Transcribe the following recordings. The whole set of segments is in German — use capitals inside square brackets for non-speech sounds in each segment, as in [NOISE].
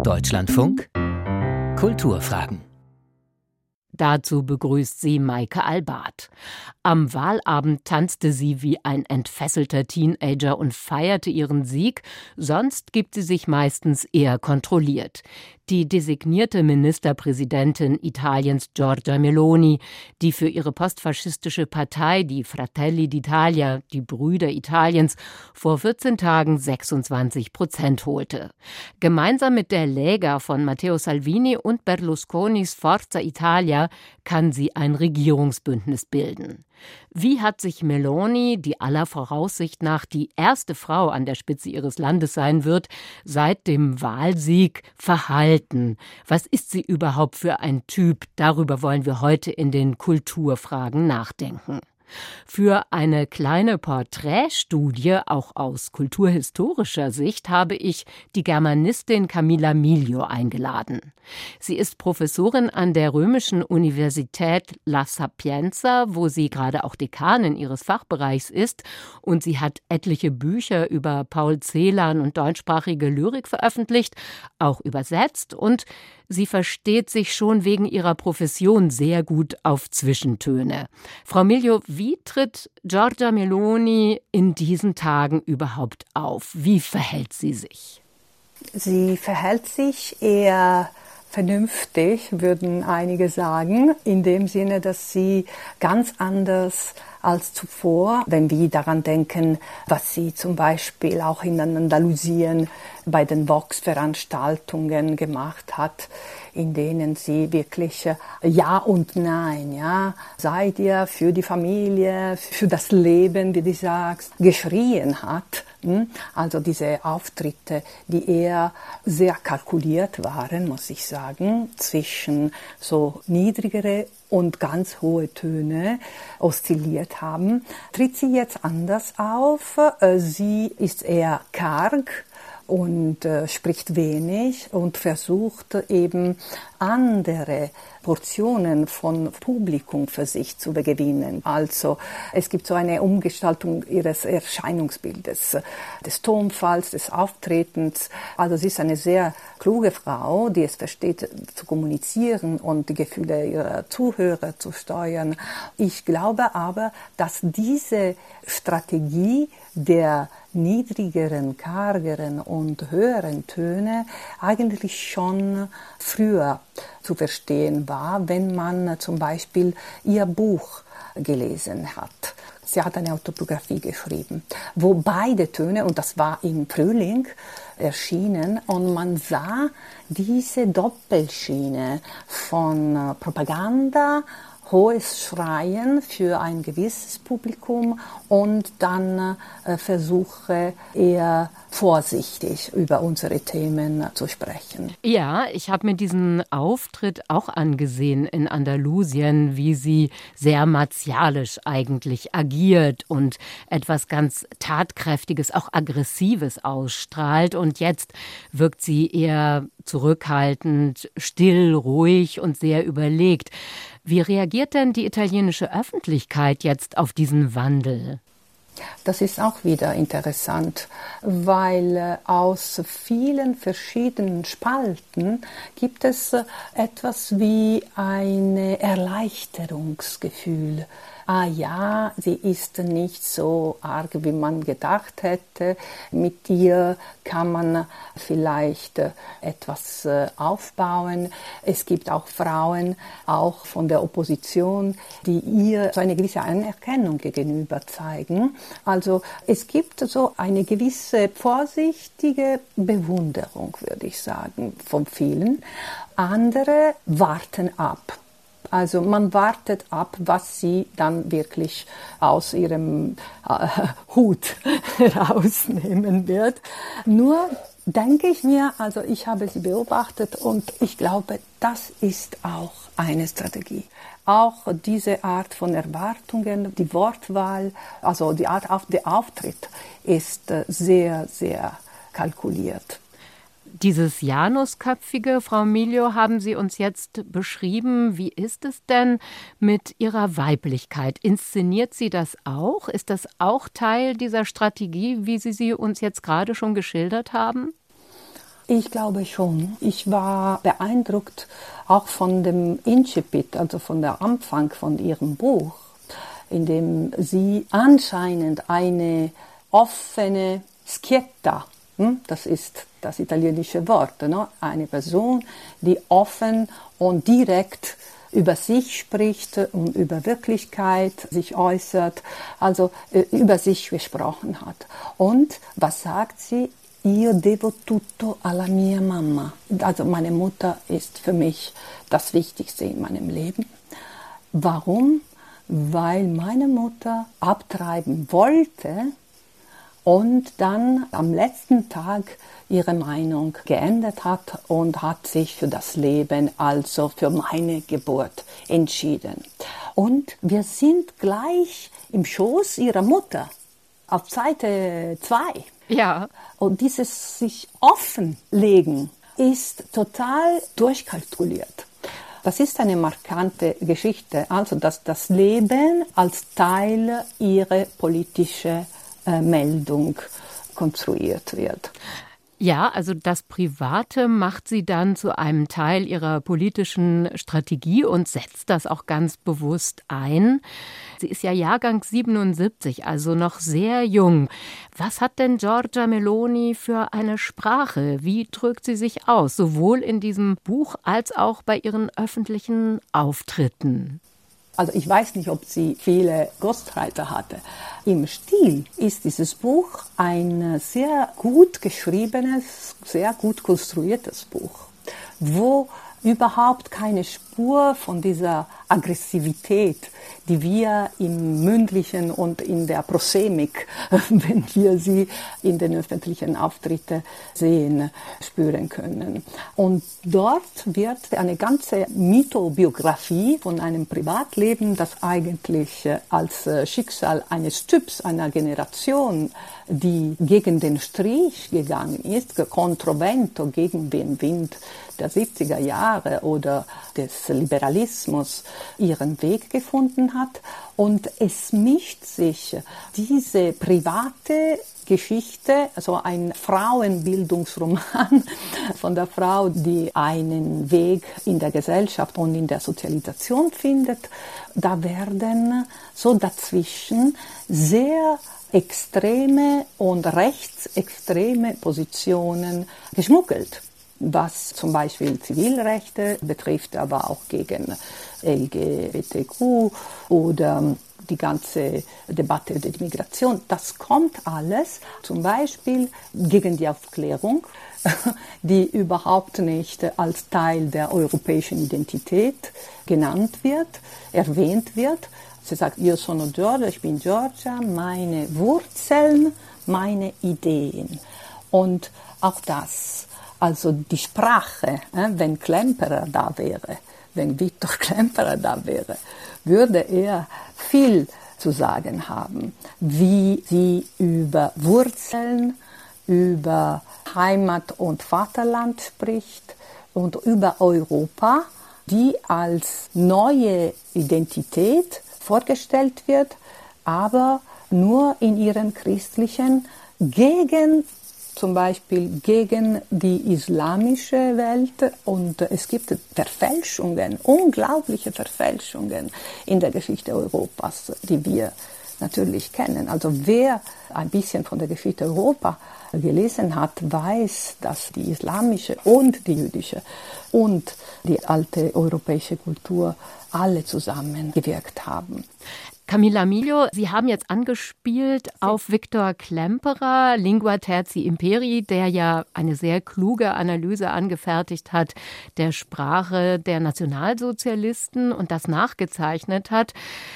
Deutschlandfunk? Kulturfragen Dazu begrüßt sie Maike Albart. Am Wahlabend tanzte sie wie ein entfesselter Teenager und feierte ihren Sieg, sonst gibt sie sich meistens eher kontrolliert. Die designierte Ministerpräsidentin Italiens Giorgia Meloni, die für ihre postfaschistische Partei, die Fratelli d'Italia, die Brüder Italiens, vor 14 Tagen 26 Prozent holte. Gemeinsam mit der Lega von Matteo Salvini und Berlusconis Forza Italia kann sie ein Regierungsbündnis bilden. Wie hat sich Meloni, die aller Voraussicht nach die erste Frau an der Spitze ihres Landes sein wird, seit dem Wahlsieg verhalten? Was ist sie überhaupt für ein Typ? Darüber wollen wir heute in den Kulturfragen nachdenken. Für eine kleine Porträtstudie, auch aus kulturhistorischer Sicht, habe ich die Germanistin Camilla Miglio eingeladen. Sie ist Professorin an der Römischen Universität La Sapienza, wo sie gerade auch Dekanin ihres Fachbereichs ist, und sie hat etliche Bücher über Paul Celan und deutschsprachige Lyrik veröffentlicht, auch übersetzt und Sie versteht sich schon wegen ihrer Profession sehr gut auf Zwischentöne. Frau Miglio, wie tritt Giorgia Meloni in diesen Tagen überhaupt auf? Wie verhält sie sich? Sie verhält sich eher vernünftig, würden einige sagen, in dem Sinne, dass sie ganz anders als zuvor, wenn wir daran denken, was sie zum Beispiel auch in Andalusien bei den Vox-Veranstaltungen gemacht hat, in denen sie wirklich äh, Ja und Nein, ja, seid ihr für die Familie, für das Leben, wie du sagst, geschrien hat. Also diese Auftritte, die eher sehr kalkuliert waren, muss ich sagen, zwischen so niedrigere und ganz hohe Töne oszilliert haben, tritt sie jetzt anders auf. Äh, sie ist eher karg, und äh, spricht wenig und versucht eben andere Portionen von Publikum für sich zu gewinnen. Also es gibt so eine Umgestaltung ihres Erscheinungsbildes, des Tonfalls, des Auftretens. Also sie ist eine sehr kluge Frau, die es versteht zu kommunizieren und die Gefühle ihrer Zuhörer zu steuern. Ich glaube aber, dass diese Strategie der niedrigeren, kargeren und höheren Töne eigentlich schon früher zu verstehen war, wenn man zum Beispiel ihr Buch gelesen hat. Sie hat eine Autobiografie geschrieben, wo beide Töne, und das war im Frühling erschienen, und man sah diese Doppelschiene von Propaganda hohes Schreien für ein gewisses Publikum und dann äh, versuche eher vorsichtig über unsere Themen zu sprechen. Ja, ich habe mir diesen Auftritt auch angesehen in Andalusien, wie sie sehr martialisch eigentlich agiert und etwas ganz Tatkräftiges, auch Aggressives ausstrahlt. Und jetzt wirkt sie eher zurückhaltend, still, ruhig und sehr überlegt. Wie reagiert denn die italienische Öffentlichkeit jetzt auf diesen Wandel? Das ist auch wieder interessant, weil äh, aus vielen verschiedenen Spalten gibt es äh, etwas wie ein Erleichterungsgefühl ah ja, sie ist nicht so arg, wie man gedacht hätte. Mit ihr kann man vielleicht äh, etwas äh, aufbauen. Es gibt auch Frauen, auch von der Opposition, die ihr so eine gewisse Anerkennung gegenüber zeigen. Also es gibt so eine gewisse vorsichtige Bewunderung, würde ich sagen, von vielen. Andere warten ab. Also man wartet ab, was sie dann wirklich aus ihrem äh, [LAUGHS] Hut [LAUGHS] rausnehmen wird. Nur denke ich mir, also ich habe sie beobachtet und ich glaube, das ist auch eine Strategie. Auch diese Art von Erwartungen, die Wortwahl, also die Art auf der Auftritt ist äh, sehr, sehr kalkuliert. Dieses Janusköpfige, Frau Milio, haben Sie uns jetzt beschrieben. Wie ist es denn mit Ihrer Weiblichkeit? Inszeniert sie das auch? Ist das auch Teil dieser Strategie, wie Sie sie uns jetzt gerade schon geschildert haben? Ich glaube schon. Ich war beeindruckt auch von dem Incipit, also von der Anfang von ihrem Buch, in dem sie anscheinend eine offene Schietta, hm, das ist das italienische Wort, ne? eine Person, die offen und direkt über sich spricht und über Wirklichkeit sich äußert, also äh, über sich gesprochen hat. Und was sagt sie? Io devo tutto alla mia mamma. Also meine Mutter ist für mich das Wichtigste in meinem Leben. Warum? Weil meine Mutter abtreiben wollte und dann am letzten Tag ihre Meinung geändert hat und hat sich für das Leben, also für meine Geburt entschieden. Und wir sind gleich im Schoß ihrer Mutter auf Seite 2. Ja. Und dieses sich offenlegen ist total durchkalkuliert. Das ist eine markante Geschichte, also dass das Leben als Teil ihrer politischen Meldung konstruiert wird. Ja, also das Private macht sie dann zu einem Teil ihrer politischen Strategie und setzt das auch ganz bewusst ein. Sie ist ja Jahrgang 77, also noch sehr jung. Was hat denn Giorgia Meloni für eine Sprache? Wie drückt sie sich aus, sowohl in diesem Buch als auch bei ihren öffentlichen Auftritten? Also ich weiß nicht, ob sie viele Ghostwriter hatte. Im Stil ist dieses Buch ein sehr gut geschriebenes, sehr gut konstruiertes Buch, wo überhaupt keine Spur von dieser Aggressivität, die wir im mündlichen und in der Prosemik, [LAUGHS] wenn wir sie in den öffentlichen Auftritten sehen, spüren können. Und dort wird eine ganze Mythobiografie von einem Privatleben, das eigentlich als Schicksal eines Typs, einer Generation, die gegen den Strich gegangen ist, controvento gegen den Wind der 70er Jahre oder des Liberalismus ihren Weg gefunden hat. Und es mischt sich diese private Geschichte, also ein Frauenbildungsroman [LAUGHS] von der Frau, die einen Weg in der Gesellschaft und in der Sozialisation findet. Da werden so dazwischen sehr extreme und rechtsextreme Positionen geschmuggelt was zum Beispiel Zivilrechte betrifft, aber auch gegen LGBTQ oder die ganze Debatte der Migration. Das kommt alles zum Beispiel gegen die Aufklärung, [LAUGHS] die überhaupt nicht als Teil der europäischen Identität genannt wird, erwähnt wird. Sie sagt, io sono Georgia, ich bin Georgia, meine Wurzeln, meine Ideen. Und auch das also die Sprache, wenn Klemperer da wäre, wenn Viktor [LAUGHS] Klemperer da wäre, würde er viel zu sagen haben, wie sie über Wurzeln, über Heimat und Vaterland spricht und über Europa, die als neue Identität vorgestellt wird, aber nur in ihren christlichen gegen zum Beispiel gegen die islamische Welt und es gibt Verfälschungen, unglaubliche Verfälschungen in der Geschichte Europas, die wir natürlich kennen. Also wer ein bisschen von der Geschichte Europa gelesen hat, weiß, dass die islamische und die jüdische und die alte europäische Kultur alle zusammengewirkt haben. Camilla Milio, Sie haben jetzt angespielt auf Viktor Klemperer, Lingua Terzi Imperi, der ja eine sehr kluge Analyse angefertigt hat der Sprache der Nationalsozialisten und das nachgezeichnet hat.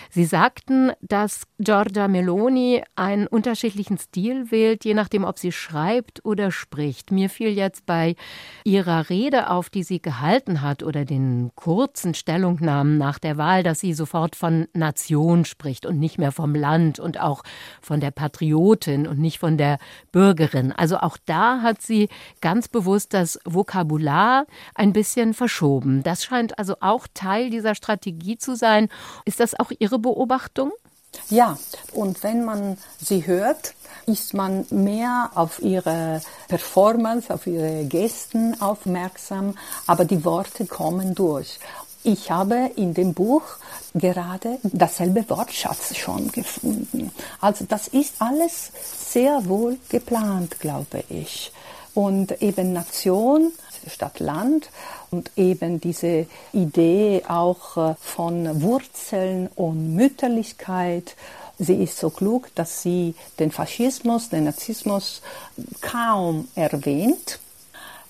Sie sagten, dass Giorgia Meloni einen unterschiedlichen Stil wählt, je nachdem, ob sie schreibt oder spricht. Mir fiel jetzt bei ihrer Rede auf, die sie gehalten hat, oder den kurzen Stellungnahmen nach der Wahl, dass sie sofort von Nation spricht spricht und nicht mehr vom Land und auch von der Patriotin und nicht von der Bürgerin. Also auch da hat sie ganz bewusst das Vokabular ein bisschen verschoben. Das scheint also auch Teil dieser Strategie zu sein. Ist das auch Ihre Beobachtung? Ja, und wenn man sie hört, ist man mehr auf ihre Performance, auf ihre Gesten aufmerksam, aber die Worte kommen durch. Ich habe in dem Buch gerade dasselbe Wortschatz schon gefunden. Also das ist alles sehr wohl geplant, glaube ich. Und eben Nation statt Land und eben diese Idee auch äh, von Wurzeln und Mütterlichkeit. Sie ist so klug, dass sie den Faschismus, den Nazismus kaum erwähnt.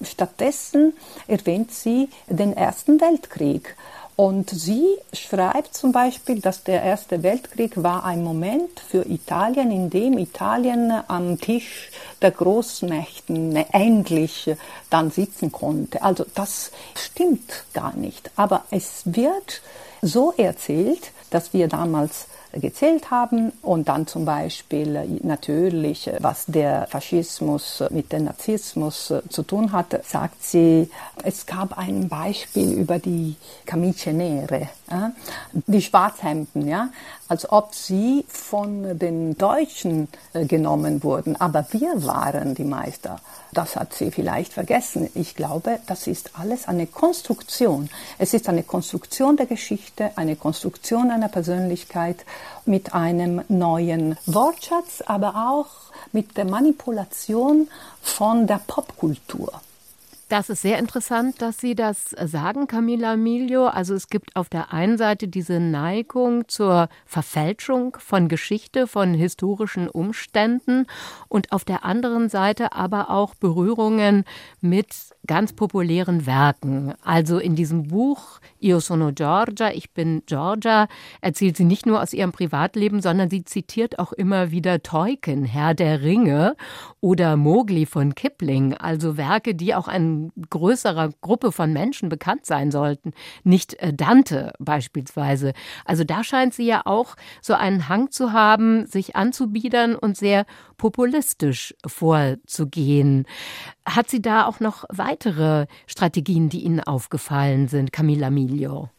Stattdessen erwähnt sie den Ersten Weltkrieg und sie schreibt zum Beispiel, dass der Erste Weltkrieg war ein Moment für Italien, in dem Italien am Tisch der Großmächten endlich dann sitzen konnte. Also das stimmt gar nicht. Aber es wird so erzählt, dass wir damals gezählt haben und dann zum Beispiel äh, natürlich, äh, was der Faschismus mit dem Nazismus äh, zu tun hat, sagt sie, es gab ein Beispiel über die Camicie Nere, die Schwarzhemden, ja, als ob sie von den Deutschen genommen wurden, aber wir waren die Meister. Das hat sie vielleicht vergessen. Ich glaube, das ist alles eine Konstruktion. Es ist eine Konstruktion der Geschichte, eine Konstruktion einer Persönlichkeit mit einem neuen Wortschatz, aber auch mit der Manipulation von der Popkultur. Das ist sehr interessant, dass Sie das sagen, Camilla Emilio. Also es gibt auf der einen Seite diese Neigung zur Verfälschung von Geschichte, von historischen Umständen und auf der anderen Seite aber auch Berührungen mit ganz populären Werken. Also in diesem Buch Io sono Georgia, ich bin Georgia, erzählt sie nicht nur aus ihrem Privatleben, sondern sie zitiert auch immer wieder Tolkien, Herr der Ringe oder Mowgli von Kipling, also Werke, die auch eine größere Gruppe von Menschen bekannt sein sollten, nicht äh, Dante beispielsweise. Also da scheint sie ja auch so einen Hang zu haben, sich anzubiedern und sehr populistisch vorzugehen. Hat sie da auch noch weitere Strategien, die Ihnen aufgefallen sind, Camilla Miglio?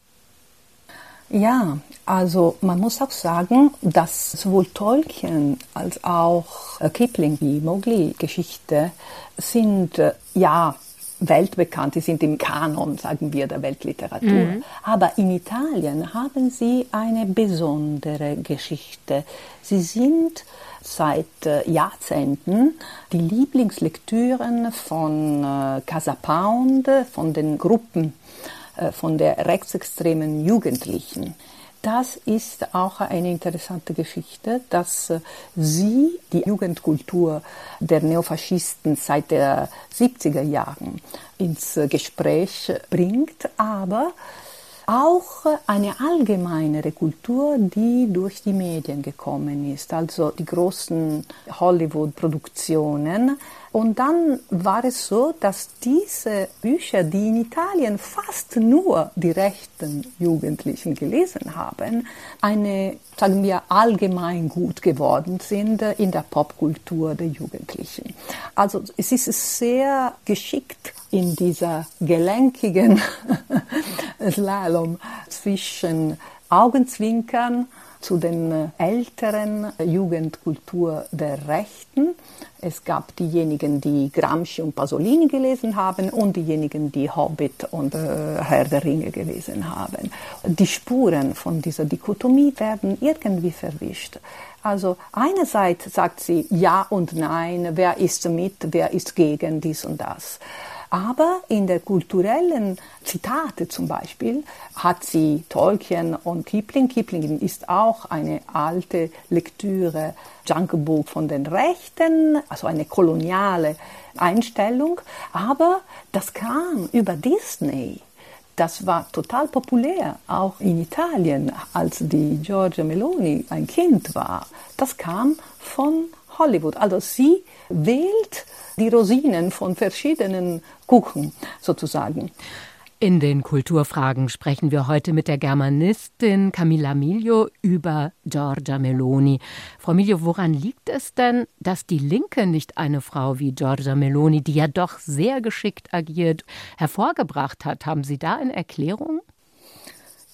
Ja, also man muss auch sagen, dass sowohl Tolkien als auch äh, Kipling, die Mowgli-Geschichte, sind äh, ja weltbekannt, die sind im Kanon, sagen wir, der Weltliteratur. Mhm. Aber in Italien haben sie eine besondere Geschichte. Sie sind seit äh, Jahrzehnten die Lieblingslektüren von äh, Casa Pound, von den Gruppen, äh, von der rechtsextremen Jugendlichen. Das ist auch eine interessante Geschichte, dass äh, sie die Jugendkultur der Neofaschisten seit den 70er Jahren ins Gespräch bringt, aber auch eine allgemeinere Kultur, die durch die Medien gekommen ist, also die großen Hollywood-Produktionen. Und dann war es so, dass diese Bücher, die in Italien fast nur die rechten Jugendlichen gelesen haben, eine, sagen wir, allgemein gut geworden sind in der Popkultur der Jugendlichen. Also es ist sehr geschickt in dieser gelenkigen [LAUGHS] Slalom zwischen Augenzwinkern zu den älteren Jugendkultur der Rechten. Es gab diejenigen, die Gramsci und Pasolini gelesen haben und diejenigen, die Hobbit und äh, Herr der Ringe gelesen haben. Die Spuren von dieser Dichotomie werden irgendwie verwischt. Also einerseits sagt sie ja und nein, wer ist mit, wer ist gegen dies und das. Aber in der kulturellen Zitate zum Beispiel hat sie Tolkien und Kipling. Kipling ist auch eine alte Lektüre, Jungle Book von den Rechten, also eine koloniale Einstellung. Aber das kam über Disney. Das war total populär, auch in Italien, als die Giorgia Meloni ein Kind war. Das kam von Hollywood. Also sie wählt die Rosinen von verschiedenen Kuchen sozusagen. In den Kulturfragen sprechen wir heute mit der Germanistin Camilla Miglio über Giorgia Meloni. Frau Miglio, woran liegt es denn, dass die Linke nicht eine Frau wie Giorgia Meloni, die ja doch sehr geschickt agiert, hervorgebracht hat? Haben Sie da eine Erklärung?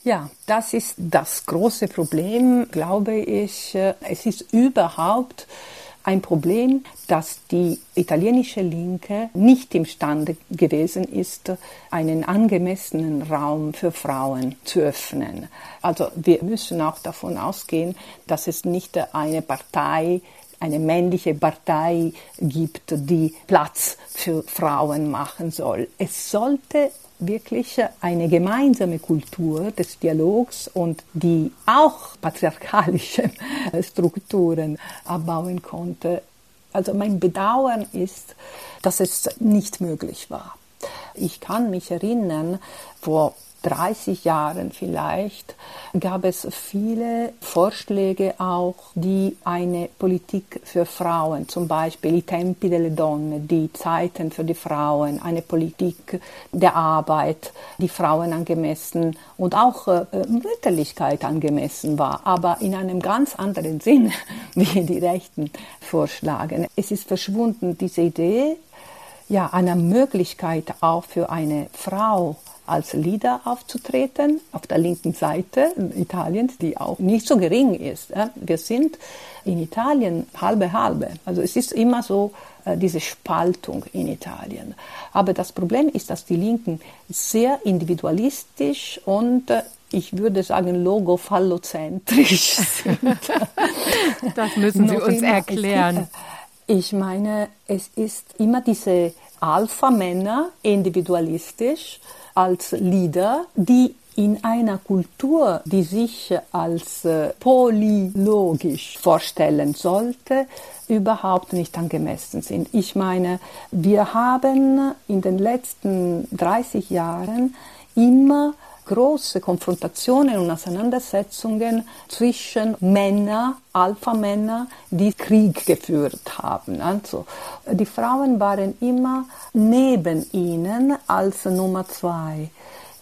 Ja, das ist das große Problem, glaube ich. Es ist überhaupt ein Problem, dass die italienische Linke nicht imstande gewesen ist, einen angemessenen Raum für Frauen zu öffnen. Also wir müssen auch davon ausgehen, dass es nicht eine Partei eine männliche Partei gibt, die Platz für Frauen machen soll. Es sollte wirklich eine gemeinsame Kultur des Dialogs und die auch patriarchalische [LAUGHS] Strukturen abbauen konnte. Also mein Bedauern ist, dass es nicht möglich war. Ich kann mich erinnern, vor 30 Jahren vielleicht, gab es viele Vorschläge auch, die eine Politik für Frauen, zum Beispiel i tempi delle donne, die Zeiten für die Frauen, eine Politik der Arbeit, die Frauen angemessen und auch äh, Mütterlichkeit angemessen war, aber in einem ganz anderen [LAUGHS] Sinn, wie die Rechten vorschlagen. Es ist verschwunden, diese Idee, ja, einer Möglichkeit auch für eine Frau, als Leader aufzutreten auf der linken Seite Italiens, die auch nicht so gering ist. Wir sind in Italien halbe halbe. Also es ist immer so äh, diese Spaltung in Italien. Aber das Problem ist, dass die Linken sehr individualistisch und äh, ich würde sagen, logophallozentrisch [LAUGHS] sind. das müssen Sie uns erklären. Ich meine, es ist immer diese Alpha-Männer, individualistisch, als Lieder, die in einer Kultur, die sich als äh, polylogisch vorstellen sollte, überhaupt nicht angemessen sind. Ich meine, wir haben in den letzten 30 Jahren immer große Konfrontationen und Auseinandersetzungen zwischen Männern, Alpha-Männer, die Krieg geführt haben. Also die Frauen waren immer neben ihnen als Nummer zwei.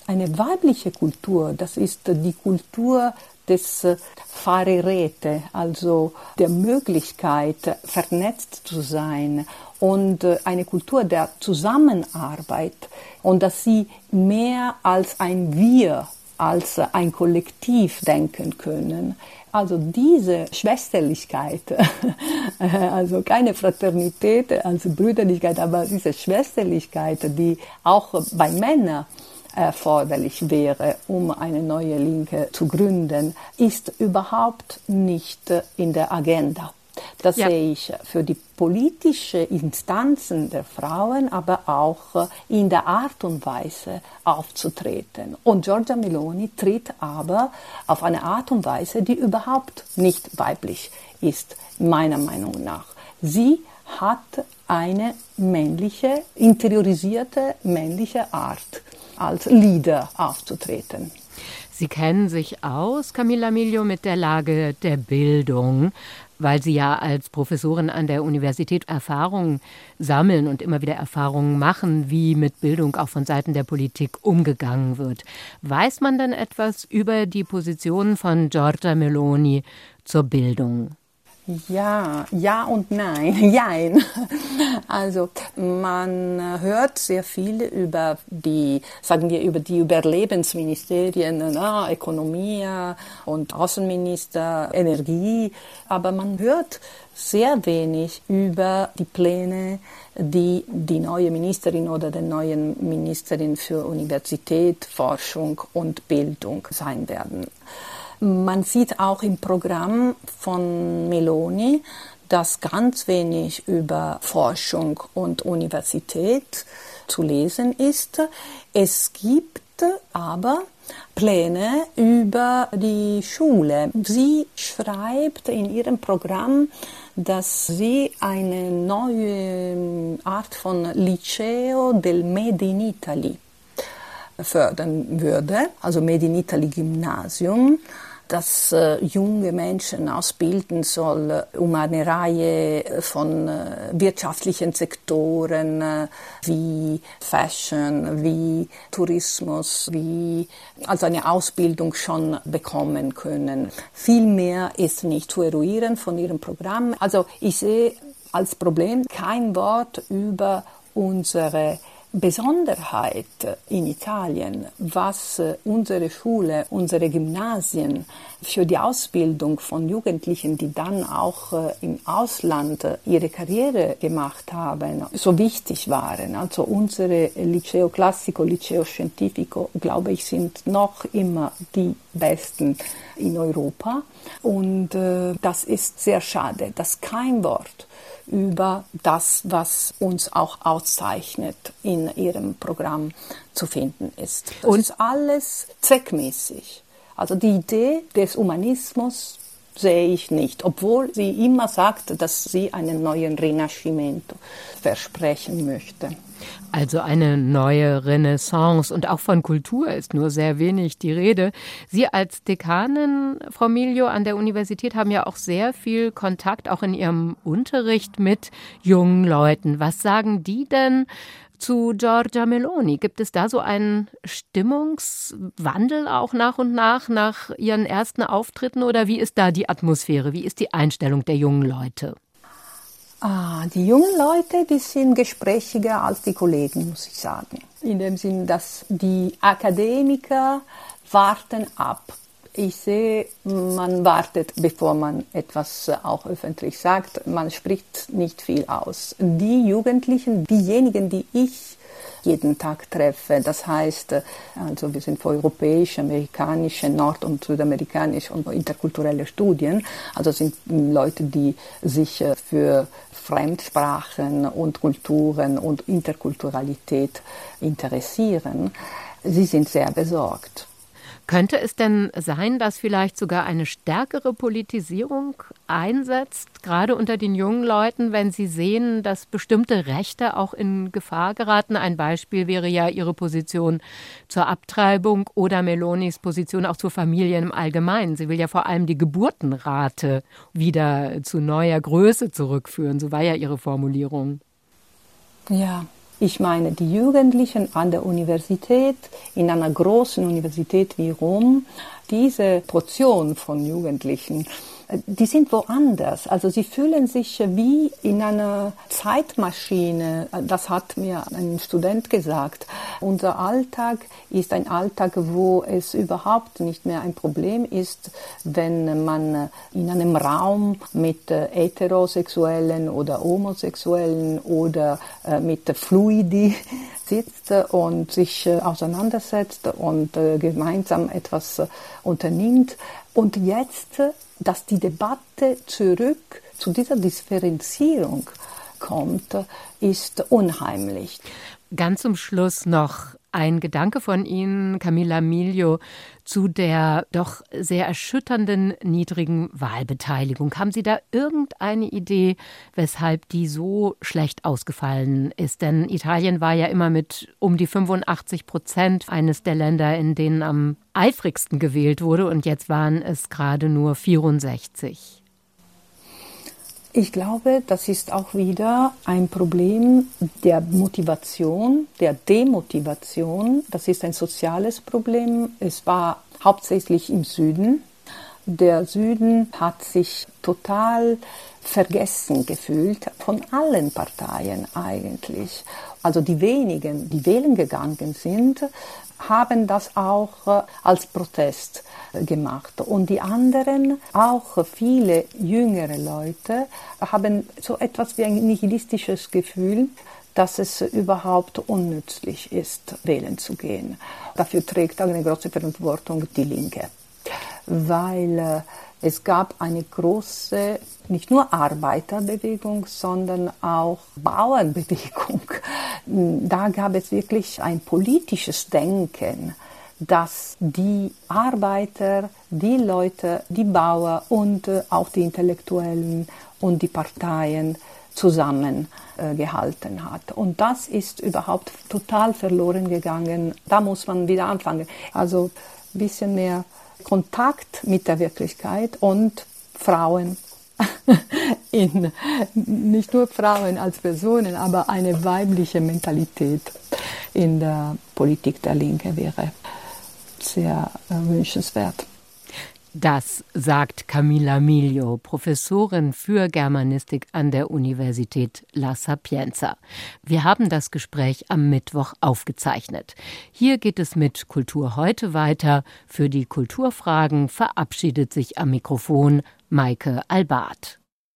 Eine weibliche Kultur, das ist die Kultur des Fahrerete, also der Möglichkeit, vernetzt zu sein und eine Kultur der Zusammenarbeit und dass sie mehr als ein Wir, als ein Kollektiv denken können. Also diese Schwesterlichkeit, [LAUGHS] also keine Fraternität, also Brüderlichkeit, aber diese Schwesterlichkeit, die auch bei Männern erforderlich wäre, um eine neue Linke zu gründen, ist überhaupt nicht in der Agenda. Das ja. sehe ich für die politischen Instanzen der Frauen, aber auch in der Art und Weise aufzutreten. Und Giorgia Meloni tritt aber auf eine Art und Weise, die überhaupt nicht weiblich ist, meiner Meinung nach. Sie hat eine männliche, interiorisierte männliche Art, als Leader aufzutreten. Sie kennen sich aus, Camilla Miglio, mit der Lage der Bildung weil Sie ja als Professorin an der Universität Erfahrungen sammeln und immer wieder Erfahrungen machen, wie mit Bildung auch von Seiten der Politik umgegangen wird. Weiß man denn etwas über die Position von Giorgia Meloni zur Bildung? Ja, ja und nein. [LAUGHS] Jein. Also man hört sehr viel über die, sagen wir, über die Überlebensministerien, na, Ökonomie und Außenminister, Energie, aber man hört sehr wenig über die Pläne, die die neue Ministerin oder der neuen Ministerin für Universität, Forschung und Bildung sein werden. Man sieht auch im Programm von Meloni, dass ganz wenig über Forschung und Universität zu lesen ist. Es gibt aber Pläne über die Schule. Sie schreibt in ihrem Programm, dass sie eine neue Art von Liceo del Made in Italy fördern würde, also Made in Italy Gymnasium das äh, junge Menschen ausbilden soll, um eine Reihe von äh, wirtschaftlichen Sektoren äh, wie Fashion, wie Tourismus, wie also eine Ausbildung schon bekommen können. Viel mehr ist nicht zu eruieren von ihrem Programm. Also ich sehe als Problem kein Wort über unsere Besonderheit in Italien, was unsere Schule, unsere Gymnasien für die Ausbildung von Jugendlichen, die dann auch äh, im Ausland ihre Karriere gemacht haben, so wichtig waren. Also unsere Liceo Classico, Liceo Scientifico, glaube ich, sind noch immer die besten in Europa. Und äh, das ist sehr schade, dass kein Wort über das, was uns auch auszeichnet, in ihrem Programm zu finden ist. Und ist alles zweckmäßig. Also die Idee des Humanismus sehe ich nicht, obwohl sie immer sagt, dass sie einen neuen Rinascimento versprechen möchte. Also eine neue Renaissance und auch von Kultur ist nur sehr wenig die Rede. Sie als Dekanin, Frau Milio, an der Universität haben ja auch sehr viel Kontakt, auch in Ihrem Unterricht mit jungen Leuten. Was sagen die denn zu Giorgia Meloni? Gibt es da so einen Stimmungswandel auch nach und nach, nach ihren ersten Auftritten oder wie ist da die Atmosphäre? Wie ist die Einstellung der jungen Leute? Ah, die jungen Leute, die sind gesprächiger als die Kollegen, muss ich sagen. In dem Sinn, dass die Akademiker warten ab. Ich sehe, man wartet, bevor man etwas auch öffentlich sagt. Man spricht nicht viel aus. Die Jugendlichen, diejenigen, die ich jeden Tag treffe. Das heißt, also wir sind für europäische, amerikanische, nord- und südamerikanische und interkulturelle Studien. Also sind Leute, die sich äh, für Fremdsprachen und Kulturen und Interkulturalität interessieren. Sie sind sehr besorgt. Könnte es denn sein, dass vielleicht sogar eine stärkere Politisierung einsetzt, gerade unter den jungen Leuten, wenn sie sehen, dass bestimmte Rechte auch in Gefahr geraten? Ein Beispiel wäre ja ihre Position zur Abtreibung oder Melonis Position auch zur Familie im Allgemeinen. Sie will ja vor allem die Geburtenrate wieder zu neuer Größe zurückführen. So war ja ihre Formulierung. Ja, ich meine, die Jugendlichen an der Universität, in einer großen Universität wie Rom, diese Portion von Jugendlichen die sind woanders. Also sie fühlen sich wie in einer Zeitmaschine. Das hat mir ein Student gesagt. Unser Alltag ist ein Alltag, wo es überhaupt nicht mehr ein Problem ist, wenn man in einem Raum mit heterosexuellen oder homosexuellen oder äh, mit Fluidi [LAUGHS] sitzt und sich äh, auseinandersetzt und äh, gemeinsam etwas unternimmt. Und jetzt dass die Debatte zurück zu dieser Differenzierung kommt, ist unheimlich. Ganz zum Schluss noch ein Gedanke von Ihnen, Camilla Milio, zu der doch sehr erschütternden niedrigen Wahlbeteiligung. Haben Sie da irgendeine Idee, weshalb die so schlecht ausgefallen ist? Denn Italien war ja immer mit um die 85 Prozent eines der Länder, in denen am eifrigsten gewählt wurde, und jetzt waren es gerade nur 64. Ich glaube, das ist auch wieder ein Problem der Motivation, der Demotivation. Das ist ein soziales Problem. Es war hauptsächlich im Süden. Der Süden hat sich total vergessen gefühlt von allen Parteien eigentlich. Also die wenigen, die wählen gegangen sind, haben das auch äh, als Protest äh, gemacht. Und die anderen, auch viele jüngere Leute, haben so etwas wie ein nihilistisches Gefühl, dass es überhaupt unnützlich ist, wählen zu gehen. Dafür trägt eine große Verantwortung die Linke, weil äh, es gab eine große, nicht nur Arbeiterbewegung, sondern auch Bauernbewegung. [LAUGHS] Da gab es wirklich ein politisches Denken, dass die Arbeiter, die Leute, die Bauern und äh, auch die Intellektuellen und die Parteien zusammengehalten äh, hat. Und das ist überhaupt total verloren gegangen. Da muss man wieder anfangen. Also ein bisschen mehr Kontakt mit der Wirklichkeit und Frauen. [LAUGHS] In, nicht nur Frauen als Personen, aber eine weibliche Mentalität in der Politik der Linke wäre sehr äh, wünschenswert. Das sagt Camilla Miglio, Professorin für Germanistik an der Universität La Sapienza. Wir haben das Gespräch am Mittwoch aufgezeichnet. Hier geht es mit Kultur heute weiter. Für die Kulturfragen verabschiedet sich am Mikrofon Maike Albart.